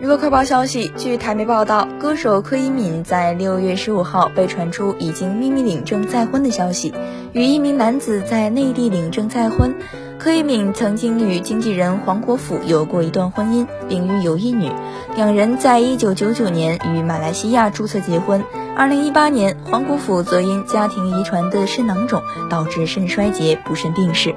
娱乐快报消息，据台媒报道，歌手柯以敏在六月十五号被传出已经秘密领证再婚的消息，与一名男子在内地领证再婚。柯以敏曾经与经纪人黄国甫有过一段婚姻，并育有一女，两人在一九九九年与马来西亚注册结婚。二零一八年，黄国甫则因家庭遗传的肾囊肿导致肾衰竭不慎病逝。